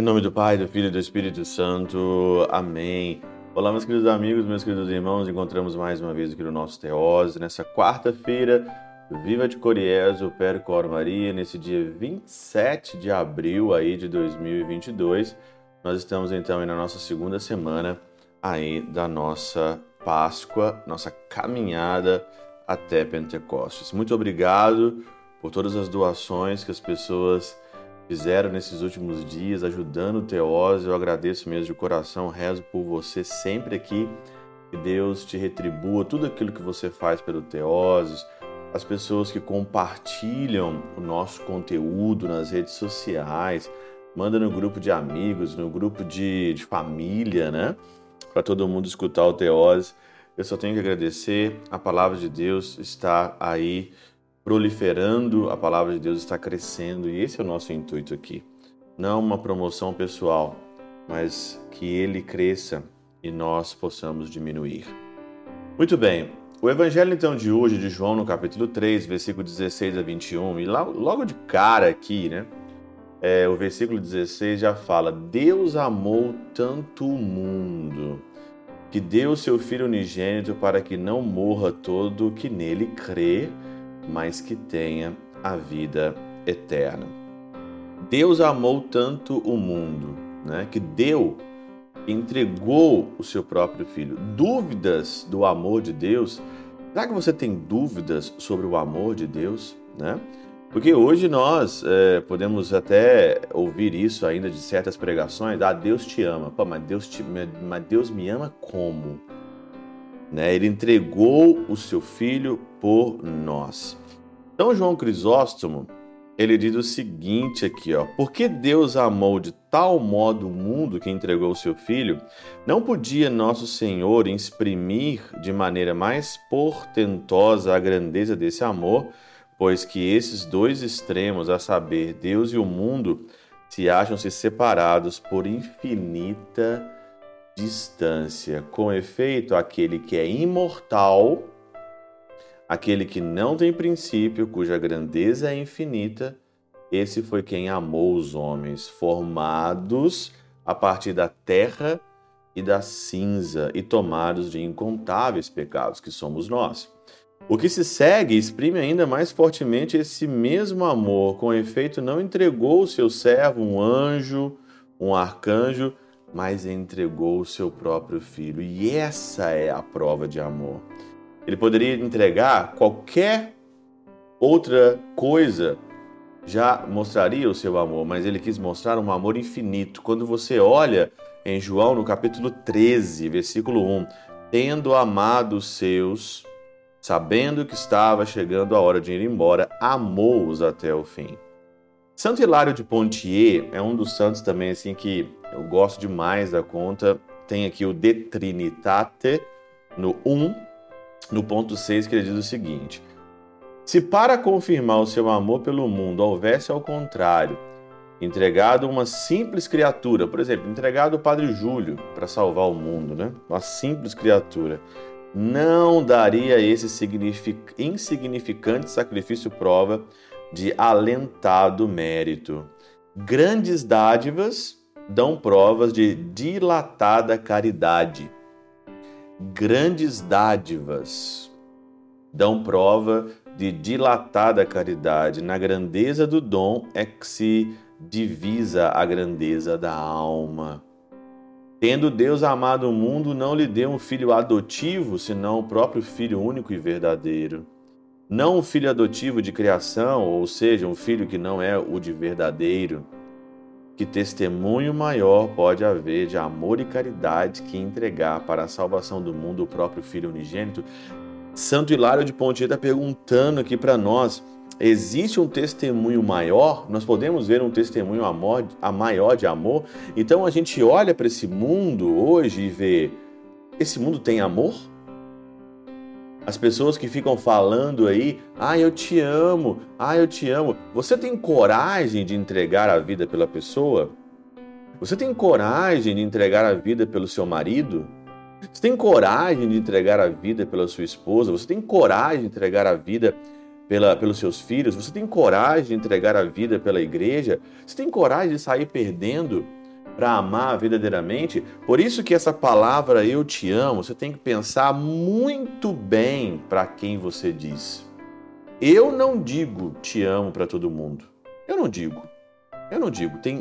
Em nome do Pai, do Filho e do Espírito Santo. Amém. Olá, meus queridos amigos, meus queridos irmãos. Encontramos mais uma vez aqui no nosso Teose, nessa quarta-feira, Viva de Coriezo, Percor Maria, nesse dia 27 de abril aí de 2022. Nós estamos então aí na nossa segunda semana aí da nossa Páscoa, nossa caminhada até Pentecostes. Muito obrigado por todas as doações que as pessoas fizeram nesses últimos dias, ajudando o Teose. Eu agradeço mesmo de coração, rezo por você sempre aqui. Que Deus te retribua tudo aquilo que você faz pelo Teose, as pessoas que compartilham o nosso conteúdo nas redes sociais, manda no grupo de amigos, no grupo de, de família, né? Para todo mundo escutar o Teose. Eu só tenho que agradecer. A palavra de Deus está aí proliferando, a palavra de Deus está crescendo e esse é o nosso intuito aqui. Não uma promoção pessoal, mas que ele cresça e nós possamos diminuir. Muito bem, o evangelho então de hoje, de João, no capítulo 3, versículo 16 a 21, e logo de cara aqui, né? É, o versículo 16 já fala: Deus amou tanto o mundo que deu seu Filho unigênito para que não morra todo o que nele crê, mas que tenha a vida eterna. Deus amou tanto o mundo, né, que deu, entregou o seu próprio filho. Dúvidas do amor de Deus? Será que você tem dúvidas sobre o amor de Deus, né? Porque hoje nós é, podemos até ouvir isso ainda de certas pregações. Ah, Deus te ama. Pô, mas Deus, te, mas Deus me ama como? Né? Ele entregou o seu filho por nós. Então João Crisóstomo, ele diz o seguinte aqui, ó: Porque Deus amou de tal modo o mundo que entregou o seu filho, não podia nosso Senhor exprimir de maneira mais portentosa a grandeza desse amor, pois que esses dois extremos, a saber, Deus e o mundo, se acham-se separados por infinita distância. Com efeito, aquele que é imortal, aquele que não tem princípio, cuja grandeza é infinita, esse foi quem amou os homens, formados a partir da terra e da cinza e tomados de incontáveis pecados, que somos nós. O que se segue exprime ainda mais fortemente esse mesmo amor, com efeito, não entregou o seu servo, um anjo, um arcanjo, mas entregou o seu próprio filho. E essa é a prova de amor. Ele poderia entregar qualquer outra coisa, já mostraria o seu amor, mas ele quis mostrar um amor infinito. Quando você olha em João, no capítulo 13, versículo 1, tendo amado os seus, sabendo que estava chegando a hora de ir embora, amou-os até o fim. Santo Hilário de Pontier é um dos santos também assim que eu gosto demais da conta. Tem aqui o De Trinitate no 1, no ponto 6, que ele diz o seguinte: Se para confirmar o seu amor pelo mundo houvesse ao contrário, entregado uma simples criatura, por exemplo, entregado o Padre Júlio para salvar o mundo, né? Uma simples criatura não daria esse insignificante sacrifício prova de alentado mérito. Grandes dádivas dão provas de dilatada caridade. Grandes dádivas dão prova de dilatada caridade. Na grandeza do dom é que se divisa a grandeza da alma. Tendo Deus amado o mundo, não lhe deu um filho adotivo, senão o próprio Filho único e verdadeiro. Não um filho adotivo de criação, ou seja, um filho que não é o de verdadeiro. Que testemunho maior pode haver de amor e caridade que entregar para a salvação do mundo o próprio Filho unigênito? Santo Hilário de Pontier está perguntando aqui para nós existe um testemunho maior, nós podemos ver um testemunho amor, a maior de amor. Então a gente olha para esse mundo hoje e vê: esse mundo tem amor? As pessoas que ficam falando aí, ah, eu te amo, ah, eu te amo. Você tem coragem de entregar a vida pela pessoa? Você tem coragem de entregar a vida pelo seu marido? Você tem coragem de entregar a vida pela sua esposa? Você tem coragem de entregar a vida pela, pelos seus filhos? Você tem coragem de entregar a vida pela igreja? Você tem coragem de sair perdendo para amar verdadeiramente? Por isso que essa palavra eu te amo, você tem que pensar muito bem para quem você diz. Eu não digo te amo para todo mundo. Eu não digo. Eu não digo. Tem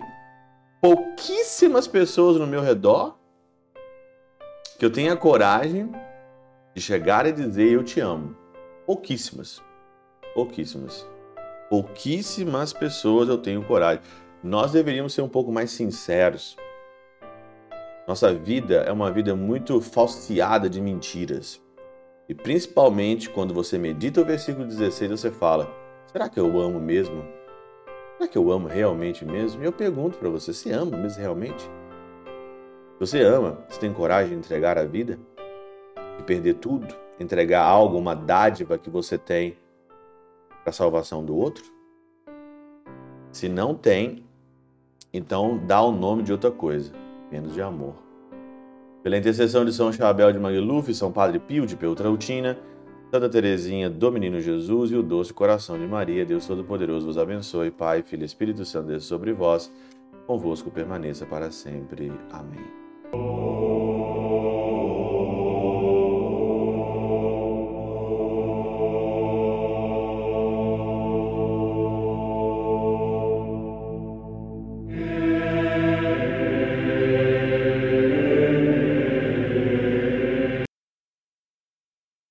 pouquíssimas pessoas no meu redor que eu tenha coragem de chegar e dizer eu te amo. Pouquíssimas. Pouquíssimas. Pouquíssimas pessoas eu tenho coragem. Nós deveríamos ser um pouco mais sinceros. Nossa vida é uma vida muito falseada de mentiras. E principalmente quando você medita o versículo 16, você fala: será que eu amo mesmo? Será que eu amo realmente mesmo? E eu pergunto para você: você ama mesmo realmente? Você ama? Você tem coragem de entregar a vida? De perder tudo? Entregar algo, uma dádiva que você tem a salvação do outro? Se não tem, então dá o nome de outra coisa, menos de amor. Pela intercessão de São Chabel de Magluf, São Padre Pio de Peltrautina, Santa Teresinha do Menino Jesus e o doce coração de Maria, Deus Todo-Poderoso vos abençoe, Pai, Filho e Espírito Santo, Deus sobre vós, convosco permaneça para sempre. Amém.